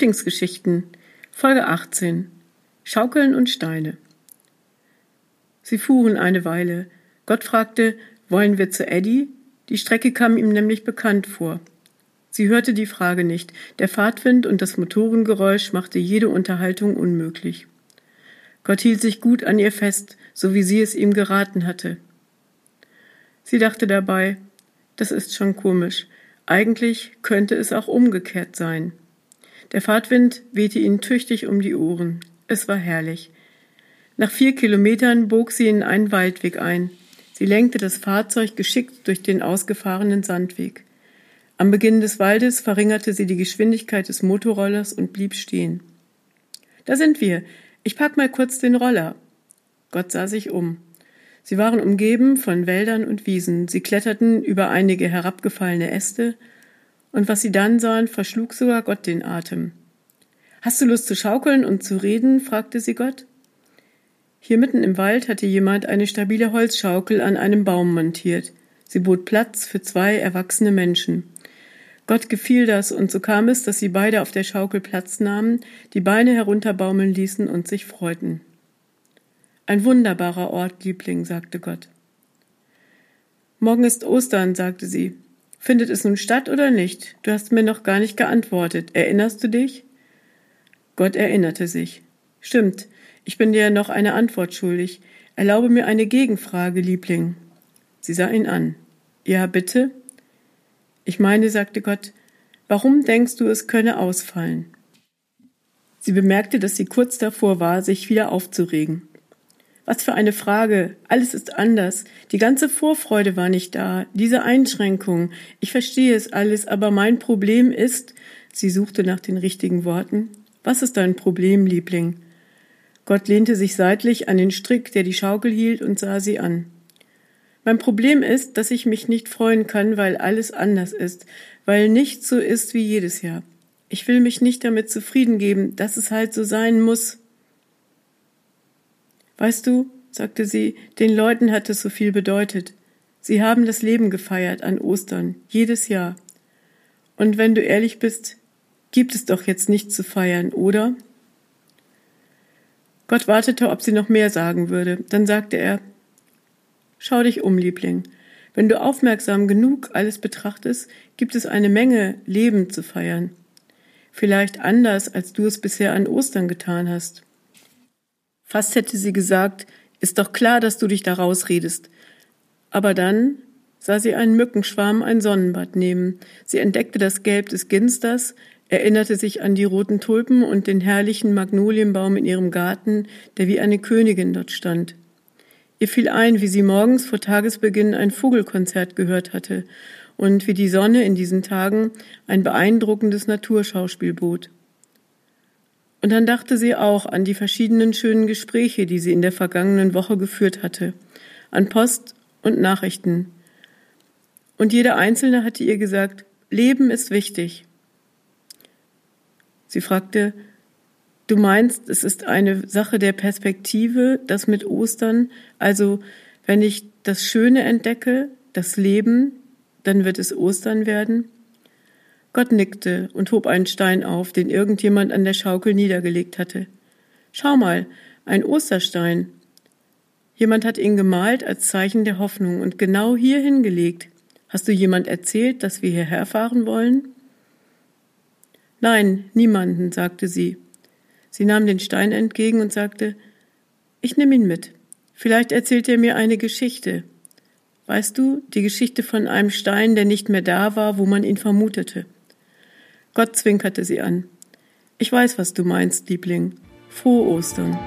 Lieblingsgeschichten, Folge 18. Schaukeln und Steine. Sie fuhren eine Weile. Gott fragte, wollen wir zu Eddie? Die Strecke kam ihm nämlich bekannt vor. Sie hörte die Frage nicht. Der Fahrtwind und das Motorengeräusch machte jede Unterhaltung unmöglich. Gott hielt sich gut an ihr fest, so wie sie es ihm geraten hatte. Sie dachte dabei, das ist schon komisch. Eigentlich könnte es auch umgekehrt sein. Der Fahrtwind wehte ihnen tüchtig um die Ohren. Es war herrlich. Nach vier Kilometern bog sie in einen Waldweg ein. Sie lenkte das Fahrzeug geschickt durch den ausgefahrenen Sandweg. Am Beginn des Waldes verringerte sie die Geschwindigkeit des Motorrollers und blieb stehen. Da sind wir. Ich pack mal kurz den Roller. Gott sah sich um. Sie waren umgeben von Wäldern und Wiesen. Sie kletterten über einige herabgefallene Äste, und was sie dann sahen, verschlug sogar Gott den Atem. Hast du Lust zu schaukeln und zu reden? fragte sie Gott. Hier mitten im Wald hatte jemand eine stabile Holzschaukel an einem Baum montiert. Sie bot Platz für zwei erwachsene Menschen. Gott gefiel das, und so kam es, dass sie beide auf der Schaukel Platz nahmen, die Beine herunterbaumeln ließen und sich freuten. Ein wunderbarer Ort, Liebling, sagte Gott. Morgen ist Ostern, sagte sie. Findet es nun statt oder nicht? Du hast mir noch gar nicht geantwortet. Erinnerst du dich? Gott erinnerte sich. Stimmt, ich bin dir noch eine Antwort schuldig. Erlaube mir eine Gegenfrage, Liebling. Sie sah ihn an. Ja, bitte? Ich meine, sagte Gott, warum denkst du, es könne ausfallen? Sie bemerkte, dass sie kurz davor war, sich wieder aufzuregen. Was für eine Frage. Alles ist anders. Die ganze Vorfreude war nicht da. Diese Einschränkung. Ich verstehe es alles, aber mein Problem ist, sie suchte nach den richtigen Worten. Was ist dein Problem, Liebling? Gott lehnte sich seitlich an den Strick, der die Schaukel hielt, und sah sie an. Mein Problem ist, dass ich mich nicht freuen kann, weil alles anders ist, weil nichts so ist wie jedes Jahr. Ich will mich nicht damit zufrieden geben, dass es halt so sein muss. Weißt du, sagte sie, den Leuten hat es so viel bedeutet. Sie haben das Leben gefeiert an Ostern, jedes Jahr. Und wenn du ehrlich bist, gibt es doch jetzt nichts zu feiern, oder? Gott wartete, ob sie noch mehr sagen würde. Dann sagte er, Schau dich um, Liebling. Wenn du aufmerksam genug alles betrachtest, gibt es eine Menge Leben zu feiern. Vielleicht anders, als du es bisher an Ostern getan hast. Fast hätte sie gesagt, ist doch klar, dass du dich da rausredest. Aber dann sah sie einen Mückenschwarm ein Sonnenbad nehmen. Sie entdeckte das Gelb des Ginsters, erinnerte sich an die roten Tulpen und den herrlichen Magnolienbaum in ihrem Garten, der wie eine Königin dort stand. Ihr fiel ein, wie sie morgens vor Tagesbeginn ein Vogelkonzert gehört hatte und wie die Sonne in diesen Tagen ein beeindruckendes Naturschauspiel bot. Und dann dachte sie auch an die verschiedenen schönen Gespräche, die sie in der vergangenen Woche geführt hatte, an Post und Nachrichten. Und jeder Einzelne hatte ihr gesagt, Leben ist wichtig. Sie fragte, du meinst, es ist eine Sache der Perspektive, das mit Ostern, also wenn ich das Schöne entdecke, das Leben, dann wird es Ostern werden? Gott nickte und hob einen Stein auf, den irgendjemand an der Schaukel niedergelegt hatte. Schau mal, ein Osterstein. Jemand hat ihn gemalt als Zeichen der Hoffnung und genau hier hingelegt. Hast du jemand erzählt, dass wir hierher fahren wollen? Nein, niemanden, sagte sie. Sie nahm den Stein entgegen und sagte, ich nehme ihn mit. Vielleicht erzählt er mir eine Geschichte. Weißt du, die Geschichte von einem Stein, der nicht mehr da war, wo man ihn vermutete. Gott zwinkerte sie an. Ich weiß, was du meinst, Liebling. Frohe Ostern.